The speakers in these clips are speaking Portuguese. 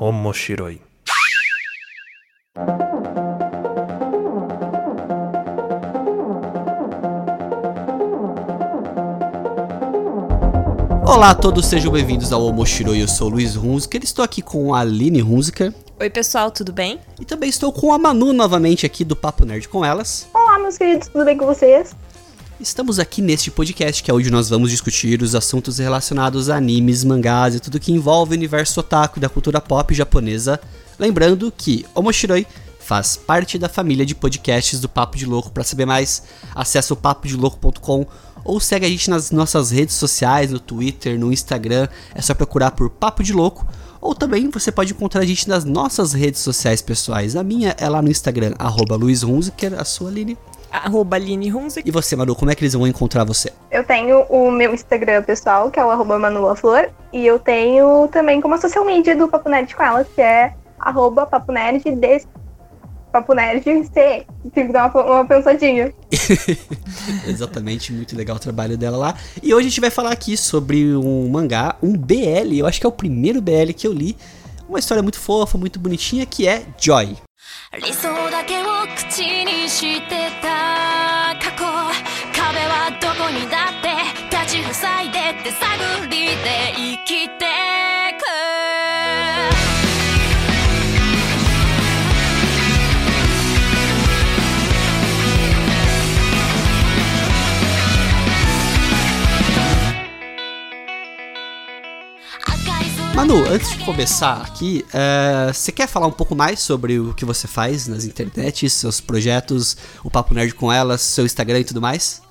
Omoshiroi. Olá a todos, sejam bem-vindos ao Omoshiroi. Eu sou o Luiz Hunziker, estou aqui com a Aline Hunziker. Oi, pessoal, tudo bem? E também estou com a Manu novamente aqui do Papo Nerd com elas. Olá, meus queridos, tudo bem com vocês? Estamos aqui neste podcast que é onde nós vamos discutir os assuntos relacionados a animes, mangás e tudo que envolve o universo otaku e da cultura pop japonesa. Lembrando que Omoshiroi faz parte da família de podcasts do Papo de Louco. Para saber mais, acesse o papodelouco.com ou segue a gente nas nossas redes sociais, no Twitter, no Instagram. É só procurar por Papo de Louco. Ou também você pode encontrar a gente nas nossas redes sociais pessoais. A minha é lá no Instagram, arroba a sua Aline. Arroba Aline. E você, Manu, como é que eles vão encontrar você? Eu tenho o meu Instagram pessoal, que é o arroba Manuaflor, e eu tenho também como social media do Papo Nerd com elas, que é arroba Papo Nerd de Papo Nerd C. Tive que dar uma, uma pensadinha. Exatamente, muito legal o trabalho dela lá. E hoje a gente vai falar aqui sobre um mangá, um BL, eu acho que é o primeiro BL que eu li. Uma história muito fofa, muito bonitinha, que é Joy. しにしてた過去壁はどこにだって立ち塞いでって探りで生きて Manu, antes de começar aqui, é, você quer falar um pouco mais sobre o que você faz nas internets, seus projetos, o Papo Nerd com elas, seu Instagram e tudo mais?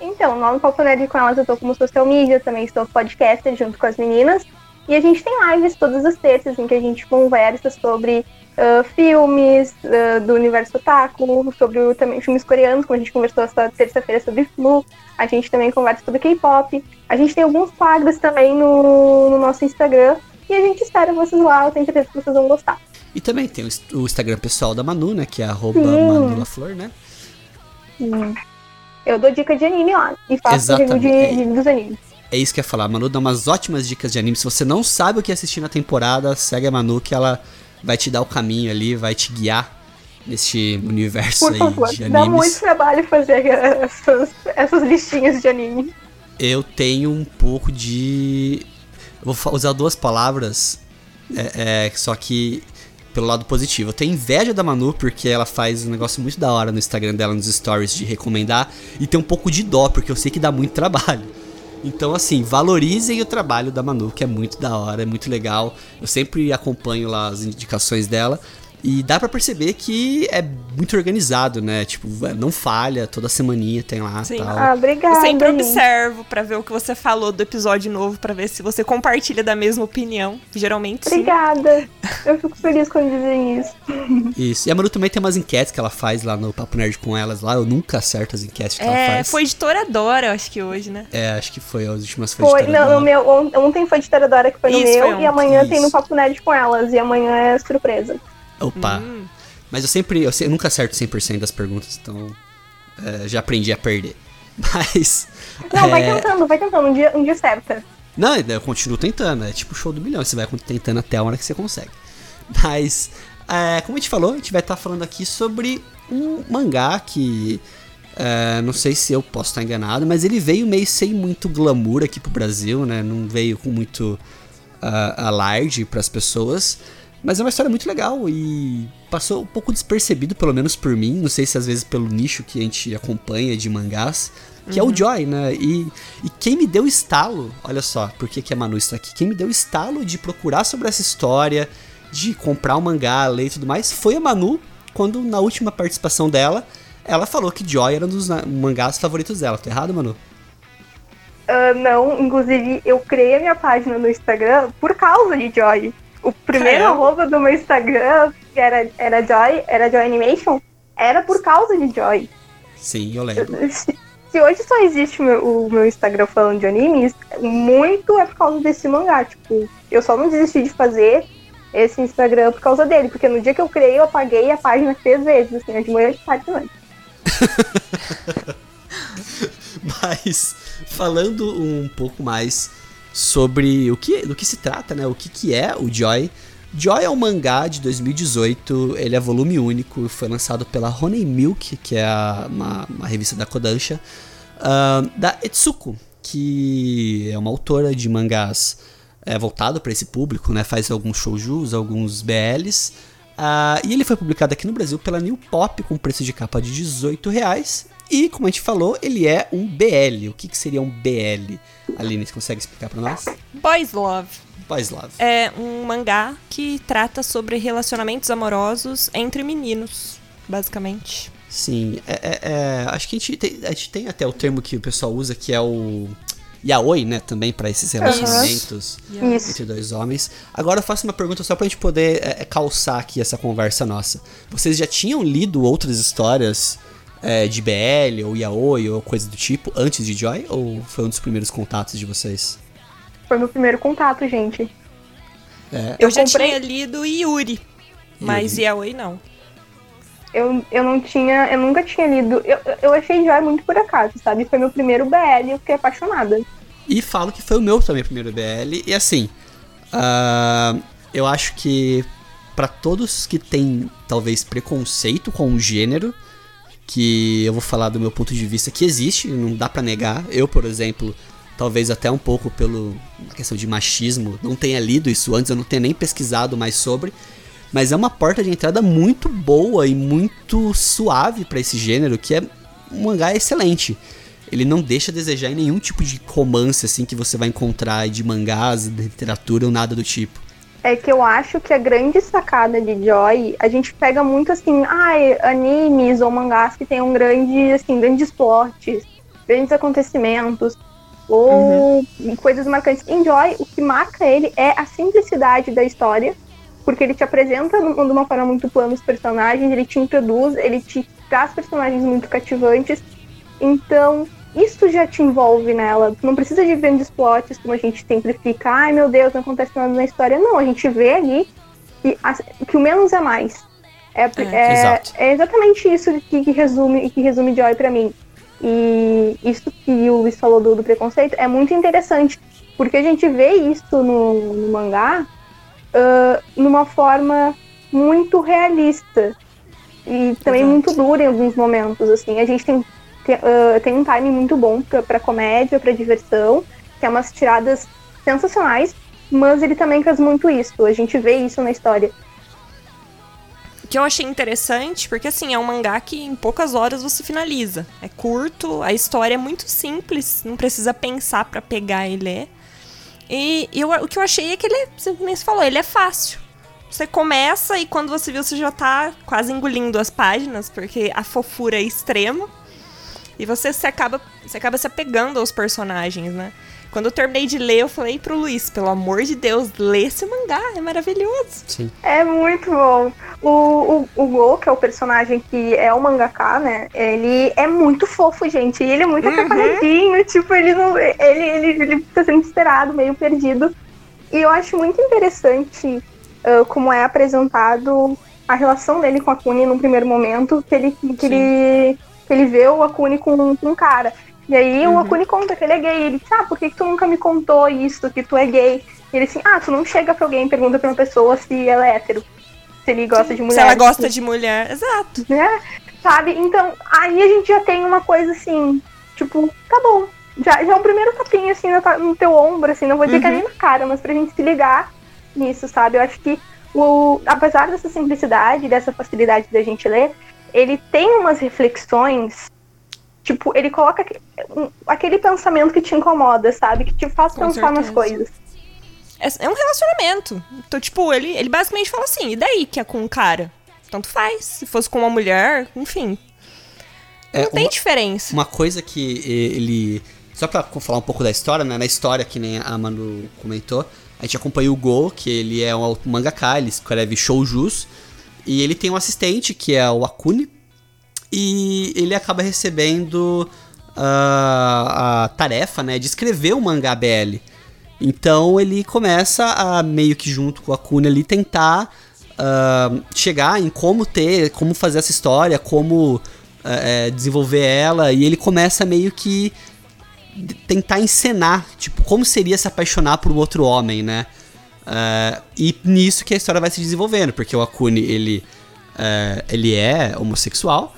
Então, lá no Papo Nerd com elas eu tô como social media, também estou podcaster junto com as meninas. E a gente tem lives todas as terças em que a gente conversa sobre uh, filmes uh, do universo otaku, sobre o, também filmes coreanos, como a gente conversou essa terça-feira sobre Flu. A gente também conversa sobre K-pop. A gente tem alguns quadros também no, no, nosso Instagram. E a gente espera vocês lá, eu tenho certeza que vocês vão gostar. E também tem o, Instagram pessoal da Manu, né? Que é arroba Manulaflor, né? Sim. Eu dou dica de anime lá e faço Exatamente. review de, de, dos animes. É isso que eu ia falar. A Manu dá umas ótimas dicas de anime. Se você não sabe o que assistir na temporada, segue a Manu que ela vai te dar o caminho ali, vai te guiar nesse universo Por aí favor, de animes. dá muito trabalho fazer essas, essas listinhas de anime. Eu tenho um pouco de. Eu vou usar duas palavras, é, é, só que pelo lado positivo. Eu tenho inveja da Manu porque ela faz um negócio muito da hora no Instagram dela, nos stories, de recomendar, e tem um pouco de dó, porque eu sei que dá muito trabalho. Então, assim, valorizem o trabalho da Manu, que é muito da hora, é muito legal. Eu sempre acompanho lá as indicações dela. E dá para perceber que é muito organizado, né? Tipo, não falha, toda semaninha tem lá Sim. tal. Ah, obrigada. Eu sempre gente. observo pra ver o que você falou do episódio novo, pra ver se você compartilha da mesma opinião. Geralmente sim. Obrigada. Eu fico feliz quando dizem isso. Isso. E a Manu também tem umas enquetes que ela faz lá no Papo Nerd com elas lá. Eu nunca acerto as enquetes que ela É, faz. foi editoradora, acho que hoje, né? É, acho que foi. As últimas foi, Foi, não, no meu, on- ontem foi de Toradora que foi no Isso, meu, foi e amanhã tem no Isso. Papo Nerd com elas, e amanhã é surpresa. Opa. Hum. Mas eu sempre. Eu, eu nunca acerto 100% das perguntas, então. é, já aprendi a perder. Mas. Não, vai é, tentando, vai tentando, um dia, um dia certa. Não, eu continuo tentando. É tipo o show do milhão. Você vai tentando até a hora que você consegue. Mas, é, como a gente falou, a gente vai estar falando aqui sobre um mangá que. é, não sei se eu posso estar enganado, mas ele veio meio sem muito glamour aqui pro Brasil, né? Não veio com muito uh, alarde pras pessoas. Mas é uma história muito legal e passou um pouco despercebido, pelo menos por mim. Não sei se às vezes pelo nicho que a gente acompanha de mangás, que é o Joy, né? E, e quem me deu estalo, olha só, por que, a Manu está aqui? Quem me deu estalo de procurar sobre essa história, de comprar o mangá, ler e tudo mais, foi a Manu, quando na última participação dela, ela falou que Joy era um dos mangás favoritos dela. Tô errado, Manu? Ah, não, inclusive, eu criei a minha página no Instagram por causa de Joy. O primeiro Caramba. arroba do meu Instagram, que era, era Joy, era Joy Animation, era por causa de Joy. Sim, eu lembro. Se, se hoje só existe o meu, o meu Instagram falando de animes, muito é por causa desse mangá. Tipo, eu só não desisti de fazer esse Instagram por causa dele, porque no dia que eu criei, eu apaguei a página três vezes, assim, de manhã, de tarde de noite. Mas falando um pouco mais sobre o que, do que se trata, né? O que, que é o Joy. Joy é um mangá de 2018, ele é volume único foi lançado pela Honey Milk, que é a- uma, uma revista da Kodansha, ah, da Etsuko, que é uma autora de mangás é, voltado para esse público, né? Faz alguns shoujus, alguns BLs. Ah, e ele foi publicado aqui no Brasil pela New Pop com preço de capa de 18 reais. E, como a gente falou, ele é um BL. O que, que seria um BL? Aline, você consegue explicar para nós? Boys Love Boys Love. é um mangá que trata sobre relacionamentos amorosos entre meninos, basicamente. Sim, é, é- é, acho que a gente, tem, a gente tem até o termo que o pessoal usa que é o yaoi, né, também para esses relacionamentos Isso. entre dois homens. Agora eu faço uma pergunta só pra gente poder é, é, calçar aqui essa conversa nossa. Vocês já tinham lido outras histórias é, de BL ou yaoi ou coisa do tipo antes de Joy ou foi um dos primeiros contatos de vocês? Foi meu primeiro contato, gente. É, Eu, Eu já comprei- tinha lido Yuri, mas Yuri. Yaoi não. Eu, eu não tinha, eu nunca tinha lido. Eu, eu achei Joy muito por acaso, sabe? Foi meu primeiro BL e eu fiquei apaixonada. E falo que foi o meu também primeiro BL. E assim, ah, eu acho que pra todos que têm talvez preconceito com o gênero, que eu vou falar do meu ponto de vista que existe, não dá pra negar. Eu, por exemplo, talvez até um pouco pelo questão de machismo, não tenha lido isso antes, eu não tenha nem pesquisado mais sobre. Mas é uma porta de entrada muito boa e muito suave pra esse gênero, que é um mangá excelente. Ele não deixa a desejar em nenhum tipo de romance assim que você vai encontrar de mangás, de literatura ou nada do tipo. É que eu acho que a grande sacada de Joy, a gente pega muito assim, ai, animes ou mangás que tenham grande, assim, grandes plots, grandes acontecimentos, ou coisas marcantes. Em Joy, o que marca ele é a simplicidade da história, porque ele te apresenta de uma forma muito plana os personagens, ele te introduz, ele te traz personagens muito cativantes. Então, isso já te envolve nela. Tu não precisa de grandes plots, como a gente sempre fica, ai meu Deus, não acontece nada na história. Não, a gente vê ali que, que o menos é mais. É, é- Exato. é exatamente isso que, que resume que resume Joy pra mim. E isso que o Luiz falou do, do preconceito é muito interessante, porque a gente vê isso no, no mangá ah, numa forma muito realista e também Exato. muito dura em alguns momentos. Assim, a gente tem tem, ah, tem um timing muito bom pra comédia, pra diversão, que é umas tiradas sensacionais, mas ele também faz muito isso. A gente vê isso na história. que eu achei interessante, porque assim, é um mangá que em poucas horas você finaliza. É curto, a história é muito simples, não precisa pensar pra pegar e ler. E, eu- o que eu achei é que ele, é, nem se falou, ele é fácil. Você começa e quando você viu, você já tá quase engolindo as páginas, porque a fofura é extrema. E você se acaba, você acaba se apegando aos personagens, né? Quando eu terminei de ler, eu falei pro Luiz, pelo amor de Deus, lê esse mangá, é maravilhoso. Sim. É muito bom. O, o, o Go, que é o personagem que é o mangaká, né? Ele é muito fofo, gente. E ele é muito atrapalhadinho. Tipo, ele não. Ele, ele, ele fica sendo esperado, meio perdido. E eu acho muito interessante ah, como é apresentado a relação dele com a Kuni num primeiro momento, que ele, que ele, ele vê o Akuni com, com um cara. E aí o Akuni conta que ele é gay. Ele diz, ah, por que, que tu nunca me contou isso, que tu é gay? E ele assim, ah, tu não chega pra alguém e pergunta pra uma pessoa se ela é hétero. Se ele gosta de mulher. Se ela gosta de mulher, exato. Né? Sabe? Então, aí a gente já tem uma coisa assim, tipo, tá bom. Já, já é um primeiro tapinha assim no, teu ombro, assim, não vou dizer que é nem na cara, mas pra gente se ligar nisso, sabe? Eu acho que o, apesar dessa simplicidade, dessa facilidade da gente ler, ele tem umas reflexões, tipo, ele coloca aque- aquele pensamento que te incomoda, sabe? Que te faz Com pensar nas certeza. coisas. É, é um relacionamento. Então, tipo, ele, ele basicamente fala assim, e daí que é com um cara? Tanto faz. Se fosse com uma mulher, enfim. É, não tem uma- diferença. Uma coisa que ele. Só pra falar um pouco da história, né? Na história, que nem a Manu comentou, a gente acompanha o Go, que ele é um mangaka, ele escreve shoujus. E ele tem um assistente, que é o Akune. E ele acaba recebendo ah, a tarefa, né? De escrever o mangá BL. Então ele começa a, meio que junto com a Akune ali, tentar ah, chegar em como ter, como fazer essa história, como é, desenvolver ela, e ele começa meio que tentar encenar, tipo, como seria se apaixonar por um outro homem, né? Uh, e nisso que a história vai se desenvolvendo, porque o Akune, ele, uh, ele é homossexual,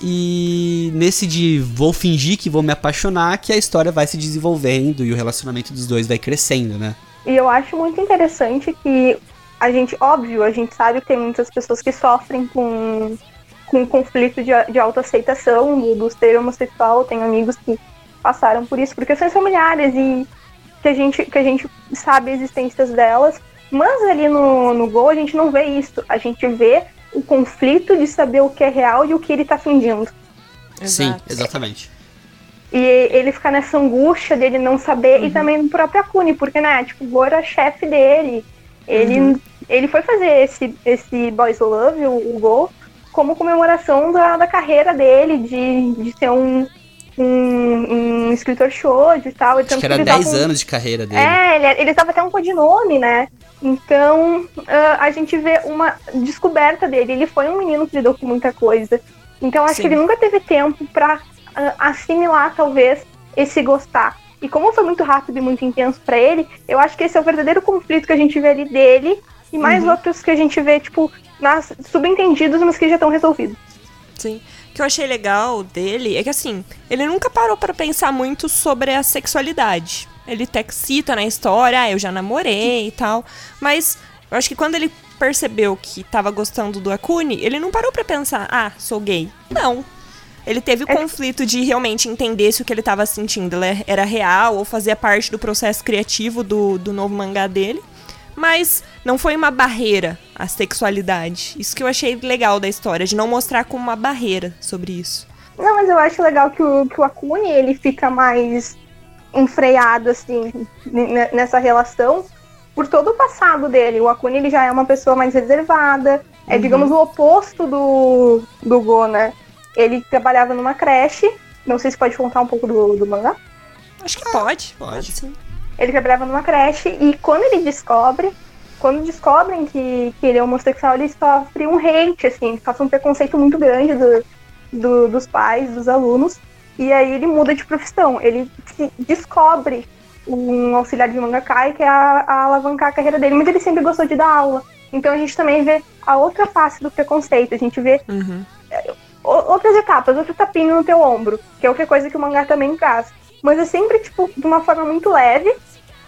e nesse de vou fingir que vou me apaixonar, que a história vai se desenvolvendo e o relacionamento dos dois vai crescendo, né? E eu acho muito interessante que a gente, óbvio, a gente sabe que tem muitas pessoas que sofrem com, com conflito de, de autoaceitação do, do ser homossexual. Tenho amigos que passaram por isso por questões familiares e que a gente, que a gente sabe a existência delas. Mas ali no, no Gol a gente não vê isso. A gente vê o conflito de saber o que é real e o que ele tá fingindo. Sim, exatamente. E ele fica nessa angústia dele não saber, uhum. e também no próprio Akune, porque, né, tipo, o Go era chefe dele. Ele, uhum. ele foi fazer esse, esse Boys Love, o, o Go, como comemoração da, da carreira dele, de, de ser um, um, um escritor show e tal. Acho que era 10 anos de carreira dele. É, ele, ele tava até um codinome, né? Então, uh, a gente vê uma descoberta dele. Ele foi um menino que lidou com muita coisa. Então, acho Sim. que ele nunca teve tempo para uh, assimilar, talvez, esse gostar. E como foi muito rápido e muito intenso para ele, eu acho que esse é o verdadeiro conflito que a gente vê ali dele e mais uhum. outros que a gente vê, tipo, nas, subentendidos, mas que já estão resolvidos. Sim. O que eu achei legal dele é que, assim, ele nunca parou para pensar muito sobre a sexualidade. Ele até cita na história, ah, eu já namorei e tal. Mas eu acho que quando ele percebeu que tava gostando do Akune, ele não parou para pensar, ah, sou gay. Não. Ele teve o é. conflito de realmente entender se o que ele tava sentindo era real ou fazia parte do processo criativo do, do novo mangá dele. Mas não foi uma barreira a sexualidade. Isso que eu achei legal da história, de não mostrar como uma barreira sobre isso. Não, mas eu acho legal que o, que o Akune, ele fica mais enfreado, assim, nessa relação, por todo o passado dele. O Akune ele já é uma pessoa mais reservada, é, uhum. digamos, o oposto do, do Go, né? Ele trabalhava numa creche, não sei se pode contar um pouco do, do mangá. Acho que pode. Pode, pode sim. Ele trabalhava numa creche e quando ele descobre, quando descobrem que, que ele é homossexual, ele sofre um hate, assim, sofre um preconceito muito grande do, do, dos pais, dos alunos. E aí ele muda de profissão. Ele descobre um auxiliar de mangaka que é a, a alavancar a carreira dele, mas ele sempre gostou de dar aula. Então a gente também vê a outra face do preconceito. A gente vê uhum. É, outras etapas, outro tapinho no teu ombro, que é outra coisa que o mangá também traz. Mas é sempre, tipo, de uma forma muito leve,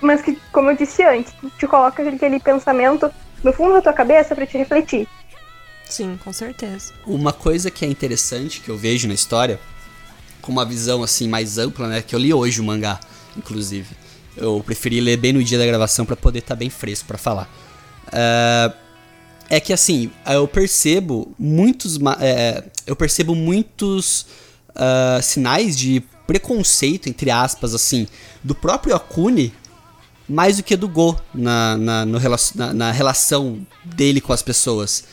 mas que, como eu disse antes, te coloca aquele pensamento no fundo da tua cabeça para te refletir. Sim, com certeza. Uma coisa que é interessante que eu vejo na história, com uma visão assim mais ampla, né, que eu li hoje o mangá, inclusive. Eu preferi ler bem no dia da gravação para poder estar tá bem fresco para falar. Uh, é que assim, eu percebo muitos, é, eu percebo muitos uh, sinais de preconceito, entre aspas, assim, do próprio Akune mais do que do Go na, na, no, na, na relação dele com as pessoas.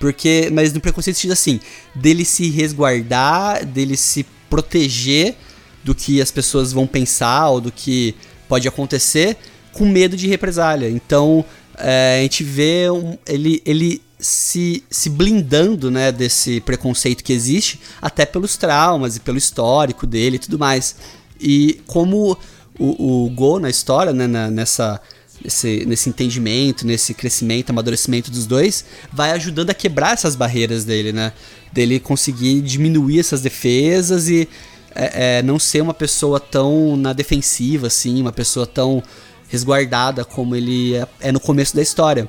Porque, mas no preconceito sentido assim, dele se resguardar, dele se proteger do que as pessoas vão pensar ou do que pode acontecer com medo de represália. Então, é, a gente vê um, ele, ele se, se blindando né, desse preconceito que existe, até pelos traumas e pelo histórico dele e tudo mais. E como o, o Go na história, né, na, nessa, nesse, nesse entendimento, nesse crescimento, amadurecimento dos dois, vai ajudando a quebrar essas barreiras dele, né? Dele conseguir diminuir essas defesas e é, é, não ser uma pessoa tão na defensiva, assim, uma pessoa tão resguardada como ele é, é no começo da história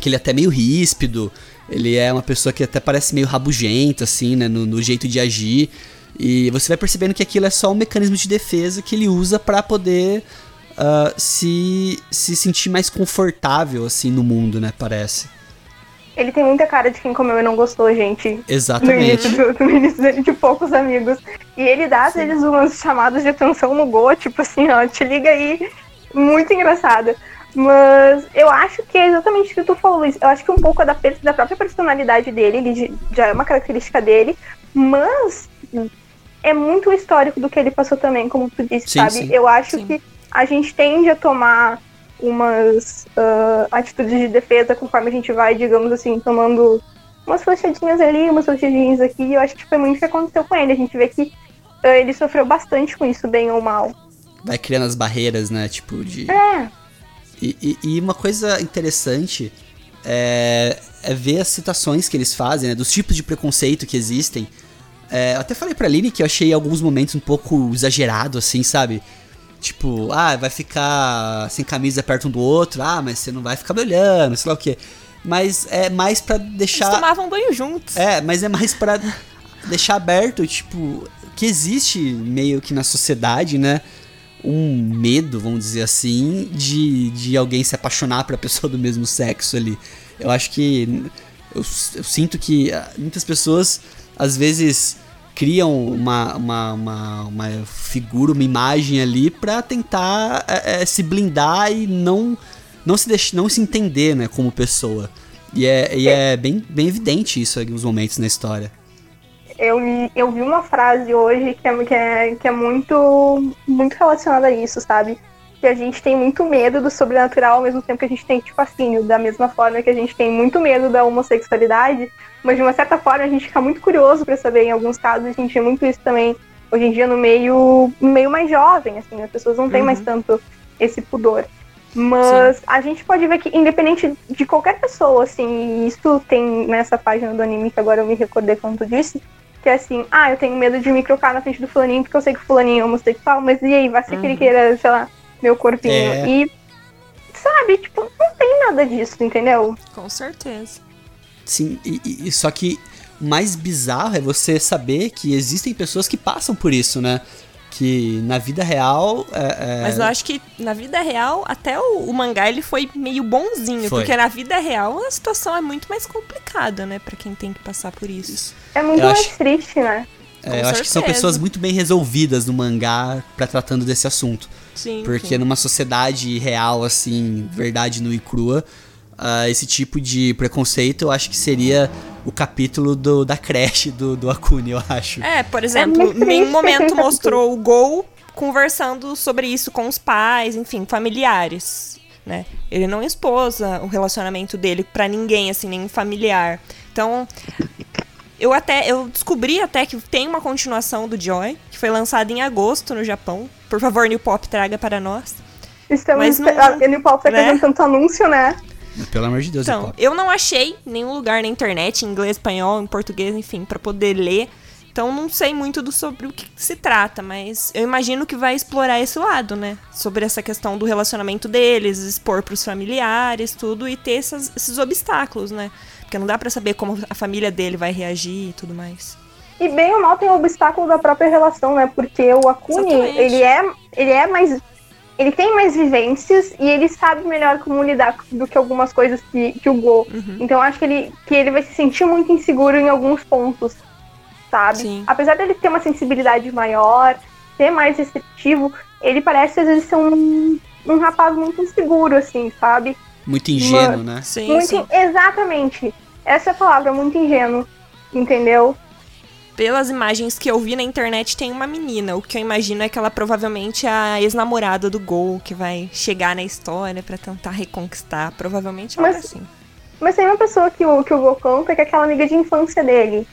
que ele é até meio ríspido, ele é uma pessoa que até parece meio rabugento, assim, né, no, no jeito de agir. E você vai percebendo que aquilo é só um mecanismo de defesa que ele usa para poder uh, se, se sentir mais confortável, assim, no mundo, né, parece. Ele tem muita cara de quem comeu e não gostou, gente. Exatamente. No início, do, no início dele, de poucos amigos. E ele dá, às vezes, umas chamadas de atenção no Go, tipo assim, ó, te liga aí. Muito engraçada. Mas eu acho que é exatamente o que tu falou, Luiz. Eu acho que um pouco é da, da própria personalidade dele, ele já é uma característica dele, mas é muito o histórico do que ele passou também, como tu disse, sim, sabe? Sim, eu acho sim. que a gente tende a tomar umas uh, atitudes de defesa conforme a gente vai, digamos assim, tomando umas flechadinhas ali, umas flechadinhas aqui. E eu acho que foi muito o que aconteceu com ele. A gente vê que uh, ele sofreu bastante com isso, bem ou mal. Vai criando as barreiras, né? Tipo, de. É E, e, e uma coisa interessante é, é, ver as citações que eles fazem, né, dos tipos de preconceito que existem. É, eu até falei pra Lini que eu achei alguns momentos um pouco exagerado, assim, sabe? Tipo, ah, vai ficar sem camisa perto um do outro, ah, mas você não vai ficar me olhando, sei lá o quê. Mas é mais pra deixar. Eles tomavam banho juntos. É, mas é mais pra deixar aberto, tipo, que existe meio que na sociedade, né? Um medo, vamos dizer assim, de, de alguém se apaixonar pra pessoa do mesmo sexo ali. Eu acho que. Eu, eu sinto que ah, muitas pessoas, às vezes, criam uma, uma, uma, uma figura, uma imagem ali pra tentar é, é, se blindar e não, não, se deixar, não se entender né, como pessoa. E é, e é bem, bem evidente isso em alguns momentos na história. Eu, eu vi uma frase hoje que é, que é, que é muito, muito relacionada a isso, sabe? Que a gente tem muito medo do sobrenatural ao mesmo tempo que a gente tem, tipo assim, da mesma forma que a gente tem muito medo da homossexualidade, mas de uma certa forma a gente fica muito curioso para saber. Em alguns casos a gente vê muito isso também hoje em dia no meio, no meio mais jovem, assim, as pessoas não têm uhum. mais tanto esse pudor. Mas Sim. a gente pode ver que, independente de qualquer pessoa, assim, isso tem nessa página do anime que agora eu me recordei quando tu disse, que é assim, ah, eu tenho medo de me trocar na frente do fulaninho porque eu sei que o fulaninho é homossexual, mas e aí, vai ser uhum. que ele uhum. queira, sei lá, meu corpinho. É. E, sabe, tipo, não tem nada disso, entendeu? Com certeza. Sim, e, e só que o mais bizarro é você saber que existem pessoas que passam por isso, né? Que na vida real. É, é... Mas eu acho que na vida real, até o, o mangá ele foi meio bonzinho. Foi. Porque na vida real a situação é muito mais complicada, né? Pra quem tem que passar por isso. isso. É muito eu mais acho... triste, né? É, eu acho que são pessoas muito bem resolvidas no mangá para tratando desse assunto. Sim. Porque sim. numa sociedade real, assim, verdade nua e crua, uh, esse tipo de preconceito eu acho que seria o capítulo do, da creche do, do Akuni, eu acho. É, por exemplo, é em nenhum momento mostrou o Gol conversando sobre isso com os pais, enfim, familiares. Né? Ele não expôs o relacionamento dele para ninguém, assim, nenhum familiar. Então, eu até eu descobri até que tem uma continuação do Joy, que foi lançada em agosto no Japão. Por favor, New Pop traga para nós. Estamos Mas não, a New Pop tá né? fazendo tanto anúncio, né? Pelo amor de Deus, Então, eu não achei nenhum lugar na internet, em inglês, espanhol, em português, enfim, para poder ler. Então não sei muito do sobre o que se trata, mas eu imagino que vai explorar esse lado, né? Sobre essa questão do relacionamento deles, expor pros familiares, tudo, e ter essas, esses obstáculos, né? Porque não dá para saber como a família dele vai reagir e tudo mais. E bem ou mal tem o obstáculo da própria relação, né? Porque o Akuni, ele é, ele é mais ele tem mais vivências e ele sabe melhor como lidar do que algumas coisas que, que o Go. Uhum. Então acho que ele, que ele vai se sentir muito inseguro em alguns pontos, sabe? Sim. Apesar dele ter uma sensibilidade maior, ser mais receptivo, ele parece às vezes ser um, um rapaz muito inseguro, assim, sabe? Muito ingênuo, uma, né? Sim, muito, sim. Exatamente. Essa é a palavra, muito ingênuo. Entendeu? Pelas imagens que eu vi na internet, tem uma menina. O que eu imagino é que ela provavelmente é a ex-namorada do Gol, que vai chegar na história para tentar reconquistar. Provavelmente algo mas, assim. Mas tem uma pessoa que o, que o Gol conta, que é aquela amiga de infância dele.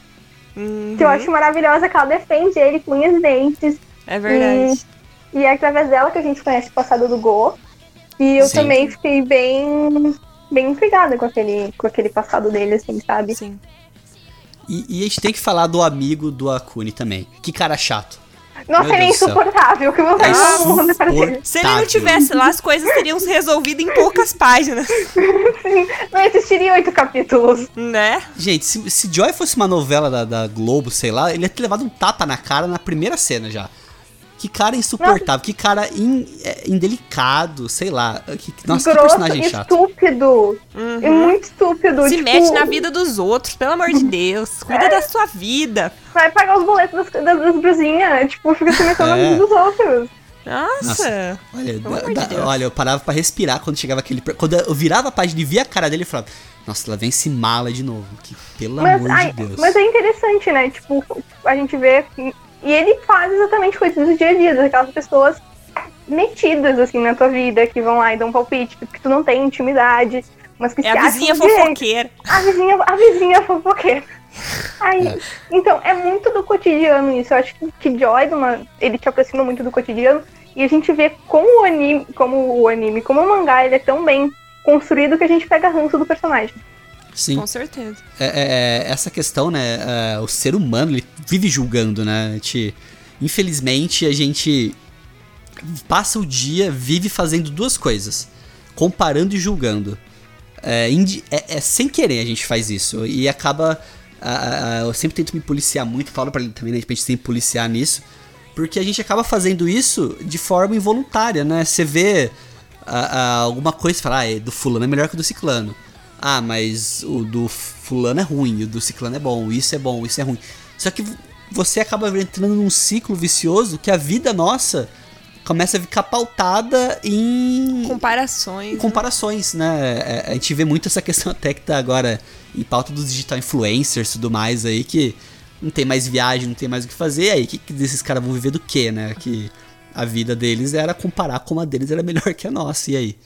Uhum. Que eu acho maravilhosa, que ela defende ele com unhas e dentes. É verdade. E, e, é através dela que a gente conhece o passado do Gol. E eu Sim. também fiquei bem, bem intrigada com aquele, com aquele passado dele, assim, sabe? Sim. E, e, a gente tem que falar do amigo do Akuni também. Que cara chato. Nossa, ele é insuportável. Que vontade é mundo Se ele não tivesse lá, as coisas teriam se resolvido em poucas páginas. Sim, não existiria oito capítulos. Né? Gente, se, se Joy fosse uma novela da, da Globo, sei lá, ele ia ter levado um tapa na cara na primeira cena já. Que cara insuportável, nossa. que cara in, é, indelicado, sei lá. Que, nossa, Grosso, que personagem chato. estúpido. Uhum. É muito estúpido. Se tipo... mete na vida dos outros, pelo amor de Deus. Cuida é. da sua vida. Vai pagar os boletos das, das, das brusinhas. Tipo, fica se metendo é. na vida dos outros. Nossa. Nossa. Olha, da, da, olha, eu parava pra respirar quando chegava aquele. Quando eu virava a página e via a cara dele e falava. Nossa, ela vem se mala de novo. Que, pelo mas, amor ai, de Deus. Mas é interessante, né? Tipo, a gente vê e ele faz exatamente coisas do dia a dia, daquelas pessoas metidas, assim, na tua vida, que vão lá e dão palpite, porque tu não tem intimidade, mas que é se a vizinha fofoqueira. A vizinha, a vizinha fofoqueira. Aí, é. Então, é muito do cotidiano isso. Eu acho que, que Joy, uma, ele te aproxima muito do cotidiano. E a gente vê como o anime, como o anime, como o mangá, ele é tão bem construído que a gente pega ranço do personagem. Sim. Com certeza. É, é, é, essa questão, né? é, o ser humano, ele vive julgando, né? A gente, infelizmente, a gente passa o dia, vive fazendo duas coisas: comparando e julgando. É, é- é sem querer a gente faz isso. E acaba. eu sempre tento me policiar muito, falo pra ele também, né? A gente tem que policiar nisso. Porque a gente acaba fazendo isso de forma involuntária, né? Você vê alguma coisa e fala, ah, é, do fulano é melhor que do ciclano. Ah, mas o do fulano é ruim, o do ciclano é bom, isso é bom, isso é ruim. Só que você acaba entrando num ciclo vicioso que a vida nossa começa a ficar pautada em Comparações. né? comparações, né? É, A gente vê muito essa questão até que tá agora em pauta dos digital influencers e tudo mais aí, que não tem mais viagem, não tem mais o que fazer, e aí o que, que esses caras vão viver do quê, né? Que a vida deles era comparar como a deles era melhor que a nossa, e aí?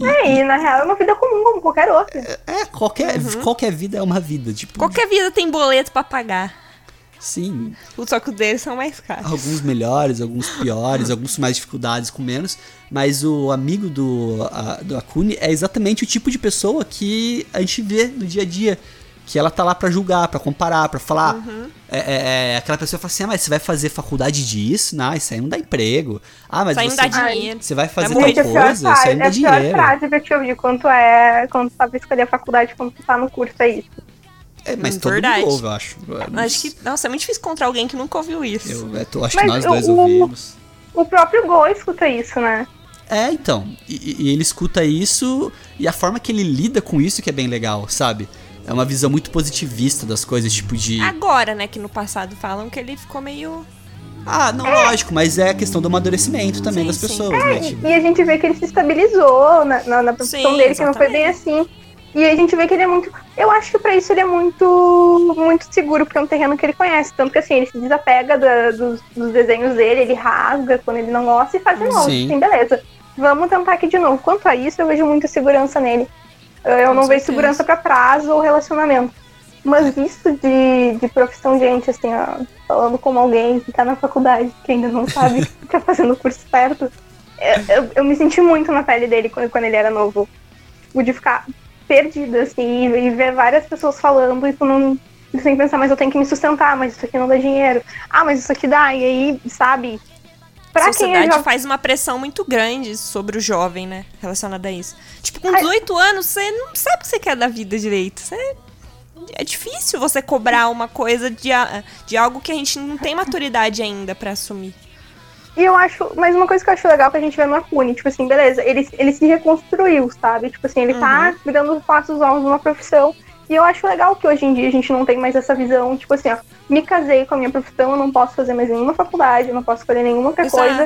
É, e na real é uma vida comum como qualquer outra. É, qualquer, qualquer vida é uma vida, tipo, Qualquer vida tem boleto pra pagar. sim, Só que os deles são mais caros. alguns melhores, alguns piores, alguns com mais dificuldades, com menos, mas o amigo do, a, do Akuni é exatamente o tipo de pessoa que a gente vê no dia a dia. Que ela tá lá pra julgar, pra comparar, pra falar. É, é- é, aquela pessoa fala assim: ah, mas você vai fazer faculdade disso? Não, isso aí não dá emprego. Ah, mas Isso você, não dá dinheiro. você vai fazer morrer tal coisa, isso aí não dá a pior dinheiro. frase que eu te ouvi quando é quando tu sabe escolher a faculdade quando tu tá no curso é isso. É, mas Hum, todo verdade. mundo ouve, eu acho. Acho que, nossa, é muito difícil encontrar alguém que nunca ouviu isso. Eu, eu tô- acho Mas que nós dois o- ouvimos. O próprio Go escuta isso, né? É, então. E, e ele escuta isso e a forma que ele lida com isso que é bem legal, sabe? É uma visão muito positivista das coisas, tipo de. Agora, né, que no passado falam que ele ficou meio. Ah, não, lógico, mas é a questão do amadurecimento também Sim, das sim. pessoas, né? Tipo, E a gente vê que ele se estabilizou na, na, na profissão Sim, dele, que não foi bem assim. E a gente vê que ele é muito. Eu acho que pra isso ele é muito muito seguro, porque é um terreno que ele conhece. Tanto que assim, ele se desapega da- dos, dos desenhos dele, ele rasga quando ele não gosta e faz de novo. Sim. Sim, beleza. Vamos tentar aqui de novo. Quanto a isso, eu vejo muita segurança nele. Eu Com não vejo segurança pra prazo ou relacionamento. Mas isso de, de profissão, gente, assim, ó, falando como alguém que tá na faculdade, que ainda não sabe que tá fazendo o curso certo, eu, eu, me senti muito na pele dele quando, quando ele era novo. O de ficar perdida, assim, e, e ver várias pessoas falando e tu não. Tu tem que pensar, mas eu tenho que me sustentar, mas isso aqui não dá dinheiro. Ah, mas isso aqui dá, e aí, sabe? A Pra quem sociedade faz uma pressão muito grande sobre o jovem, né? Relacionada a isso. Tipo, com Ai. 18 anos, você não sabe o que você quer da vida direito. Você... É difícil você cobrar uma coisa de, a- de algo que a gente não tem maturidade ainda pra assumir. E eu acho, mas uma coisa que eu acho legal pra gente ver no Akuni, tipo assim, beleza, ele, ele se reconstruiu, sabe? Tipo assim, ele tá dando os passos novos numa profissão. E eu acho legal que hoje em dia a gente não tem mais essa visão, tipo assim, ó, me casei com a minha profissão, eu não posso fazer mais nenhuma faculdade, eu não posso escolher nenhuma outra coisa. Não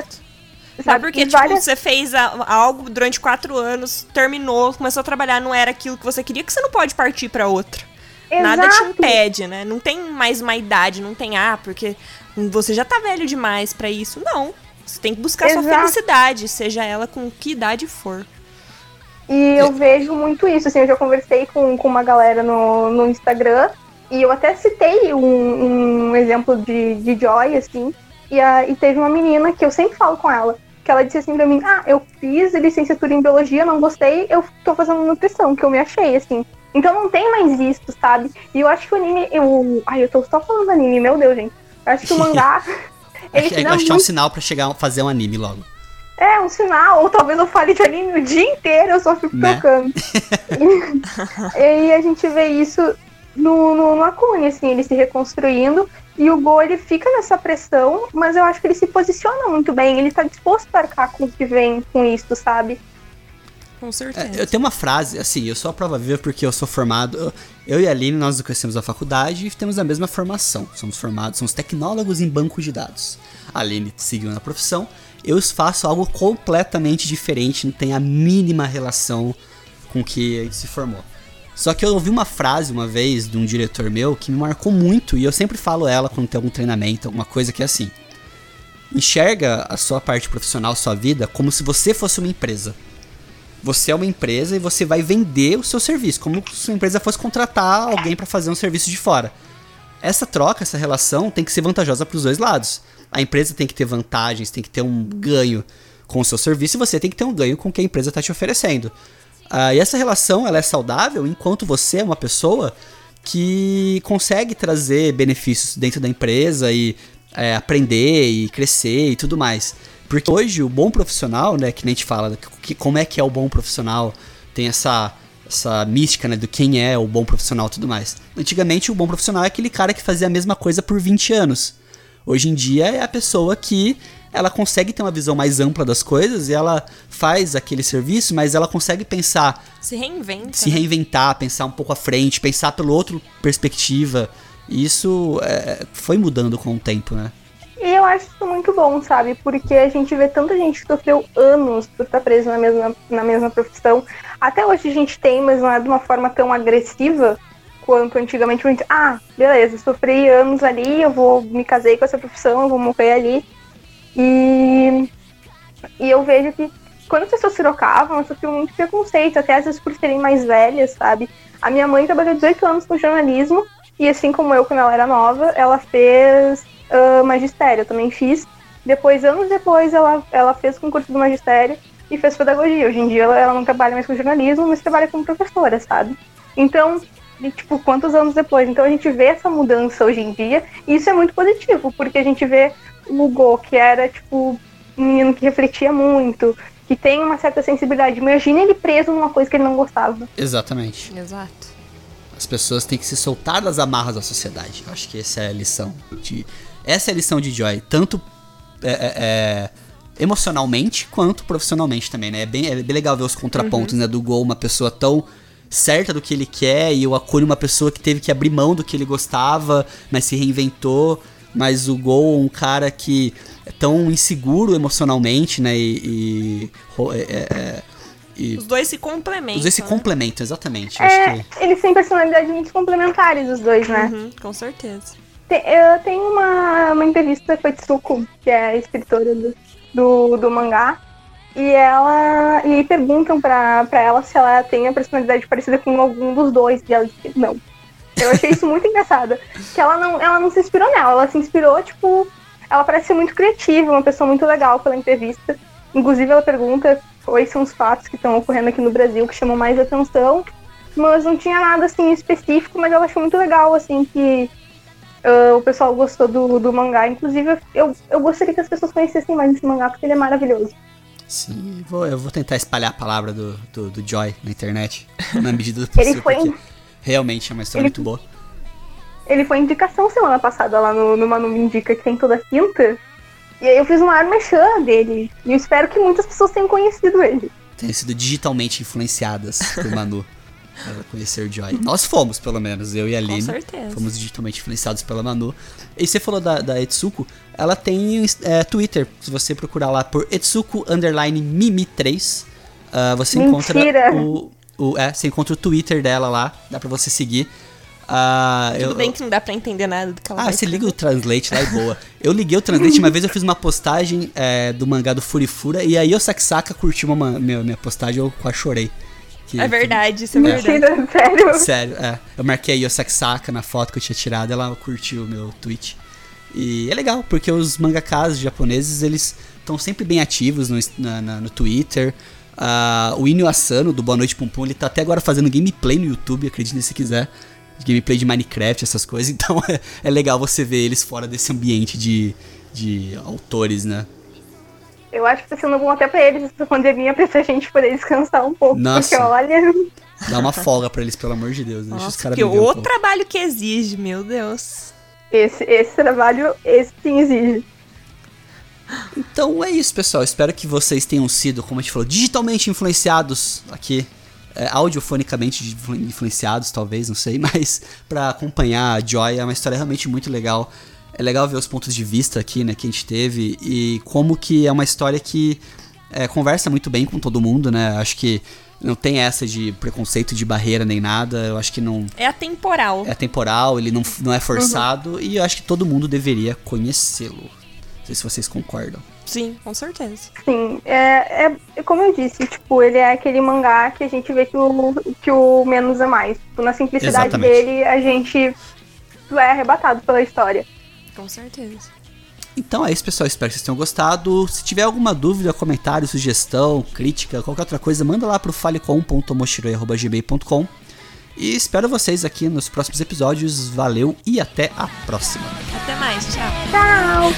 é Sabe? porque, tipo, várias- você fez algo durante quatro anos, terminou, começou a trabalhar, não era aquilo que você queria, que você não pode partir pra outra. Nada te Exato. impede, né? Não tem mais uma idade, não tem, ah, porque você já tá velho demais pra isso. Não. Você tem que buscar sua Exato. felicidade, seja ela com que idade for. E eu vejo muito isso, assim, eu já conversei com, com uma galera no, no Instagram e eu até citei um, um exemplo de, de Joy, assim, e, a, e teve uma menina que eu sempre falo com ela, que ela disse assim pra mim, ah, eu fiz licenciatura em biologia, não gostei, eu tô fazendo nutrição, que eu me achei, assim. Então não tem mais isso, sabe? E eu acho que o anime, eu... Ai, eu tô só falando anime, meu Deus, gente. Eu acho que o mangá, ele acho, te que- dá acho que é um muito sinal pra chegar fazer um anime logo. É, um sinal, ou talvez eu fale de anime o dia inteiro, eu só fico Né? tocando. e aí a gente vê isso no, no, no Akune, assim, ele se reconstruindo, e o Go, ele fica nessa pressão, mas eu acho que ele se posiciona muito bem, ele tá disposto a arcar com o que vem com isso, sabe? Com É, certeza. eu tenho uma frase, assim, eu sou a prova viva porque eu sou formado. Eu e a Aline, nós nos conhecemos na faculdade e temos a mesma formação. Somos formados, somos tecnólogos em banco de dados. A Aline seguiu na profissão, eu faço algo completamente diferente, não tem a mínima relação com o que a se formou. Só que eu ouvi uma frase uma vez de um diretor meu que me marcou muito e eu sempre falo ela quando tem algum treinamento, alguma coisa que é assim. Enxerga a sua parte profissional, sua vida, como se você fosse uma empresa. Você é uma empresa e você vai vender o seu serviço, como se sua empresa fosse contratar alguém para fazer um serviço de fora. Essa troca, essa relação tem que ser vantajosa para os dois lados. A empresa tem que ter vantagens, tem que ter um ganho com o seu serviço e você tem que ter um ganho com o que a empresa está te oferecendo. Uh, e essa relação ela é saudável enquanto você é uma pessoa que consegue trazer benefícios dentro da empresa e é, aprender e crescer e tudo mais. Porque hoje o bom profissional, né, que nem gente fala, que, como é que é o bom profissional, tem essa essa mística, né, do quem é o bom profissional e tudo mais. Antigamente o bom profissional é aquele cara que fazia a mesma coisa por 20 anos. Hoje em dia é a pessoa que ela consegue ter uma visão mais ampla das coisas e ela faz aquele serviço, mas ela consegue pensar. Se reinventa. Se reinventar, pensar um pouco à frente, pensar pela outra perspectiva. E isso é, foi mudando com o tempo, né? E eu acho isso muito bom, sabe? Porque a gente vê tanta gente que sofreu anos por estar preso na mesma, na mesma profissão. Até hoje a gente tem, mas não é de uma forma tão agressiva quanto antigamente. Gente, ah, beleza, sofri anos ali, eu vou me casei com essa profissão, eu vou morrer ali. E, e eu vejo que quando as pessoas trocavam, eu sofri muito preconceito, até às vezes por serem mais velhas, sabe? A minha mãe trabalhou 18 anos com jornalismo, e assim como eu, quando ela era nova, ela fez uh, magistério, eu também fiz. Depois, anos depois, ela, ela fez concurso do magistério e fez pedagogia. Hoje em dia ela, ela não trabalha mais com jornalismo, mas trabalha como professora, sabe? Então, e, tipo, quantos anos depois? Então a gente vê essa mudança hoje em dia, e isso é muito positivo, porque a gente vê o Go, que era, tipo, um menino que refletia muito, que tem uma certa sensibilidade. Imagina ele preso numa coisa que ele não gostava. Exatamente. Exato. As pessoas têm que se soltar das amarras da sociedade. Eu acho que essa é a lição. De, essa é a lição de Joy. Tanto é, é, é, emocionalmente quanto profissionalmente também, né? É bem, é bem legal ver os contrapontos, uhum. né? Do Gol, uma pessoa tão certa do que ele quer, e o Akune, uma pessoa que teve que abrir mão do que ele gostava, mas se reinventou. Mas o Gol, um cara que é tão inseguro emocionalmente, né? E. e é, é, é e os dois se complementam. Os dois se né? complementam, exatamente. É, que... Eles têm personalidades muito complementares, os dois, né? Uhum, com certeza. Eu tenho uma, uma entrevista com a Tsuko, que é escritora do, do, do mangá, e ela. E perguntam pra, pra ela se ela tem a personalidade parecida com algum dos dois. E ela disse não. Eu achei isso muito engraçado. Que ela não, ela não se inspirou nela, ela se inspirou, tipo. Ela parece ser muito criativa, uma pessoa muito legal pela entrevista. Inclusive, ela pergunta quais são os fatos que estão ocorrendo aqui no Brasil que chamam mais atenção. Mas não tinha nada assim específico, mas ela achou muito legal, assim, que uh, o pessoal gostou do, do mangá. Inclusive, eu, eu gostaria que as pessoas conhecessem mais esse mangá, porque ele é maravilhoso. Sim, vou, eu vou tentar espalhar a palavra do, do, do Joy na internet, na medida do possível, ele foi realmente é uma história ele, muito boa. Ele foi indicação semana passada lá no, no Manu Me Indica, que tem toda quinta. E aí eu fiz uma arma chã dele. E eu espero que muitas pessoas tenham conhecido ele. Tenham sido digitalmente influenciadas por Manu. conhecer Joy. Nós fomos, pelo menos, eu e a Aline. Com certeza. Fomos digitalmente influenciados pela Manu. E você falou da, da Etsuko, ela tem é, Twitter. Se você procurar lá por Etsuko underline Mimi3, uh, ah, você Mentira. encontra o, o. É, você encontra o Twitter dela lá, dá pra você seguir. Uh, Tudo eu, bem que não dá pra entender nada do que ela Ah, você liga o Translate lá e boa. Eu liguei o Translate, uma vez eu fiz uma postagem é, do mangá do Furifura, e aí o Saksaka curtiu uma, minha, minha postagem eu quase chorei. Que, é verdade, isso é verdade. Mentira, sério? Sério, é. Eu marquei a Yosaki Saka na foto que eu tinha tirado, ela curtiu o meu tweet. E é legal, porque os mangakas japoneses, eles estão sempre bem ativos no, na, na, no Twitter. Uh, o Inyo Asano, do Boa Noite Pum Pum, ele tá até agora fazendo gameplay no YouTube, acredite se quiser. Gameplay de Minecraft, essas coisas. Então é, é legal você ver eles fora desse ambiente de, de autores, né? Eu acho que tá sendo bom até pra eles essa pandemia pra a gente poder descansar um pouco. Nossa. Porque olha. Dá uma folga pra eles, pelo amor de Deus. Deixa os caras que o um trabalho que exige, meu Deus. Esse, esse trabalho, esse sim exige. Então é isso, pessoal. Espero que vocês tenham sido, como a gente falou, digitalmente influenciados aqui. É, audiofonicamente influenciados, talvez, não sei, mas para acompanhar a Joy é uma história realmente muito legal é legal ver os pontos de vista aqui, né, que a gente teve e como que é uma história que é, conversa muito bem com todo mundo, né? Acho que não tem essa de preconceito de barreira nem nada. Eu acho que não. É atemporal. É atemporal, ele não, não é forçado uhum. e eu acho que todo mundo deveria conhecê-lo. Não sei se vocês concordam. Sim, com certeza. Sim, é, é como eu disse, tipo, ele é aquele mangá que a gente vê que o, que o menos é mais. Tipo, na simplicidade Exatamente. dele, a gente é arrebatado pela história. Com certeza. Então é isso, pessoal. Espero que vocês tenham gostado. Se tiver alguma dúvida, comentário, sugestão, crítica, qualquer outra coisa, manda lá pro falecom.mochiroi.gmail.com. E espero vocês aqui nos próximos episódios. Valeu e até a próxima. Até mais, tchau. Tchau.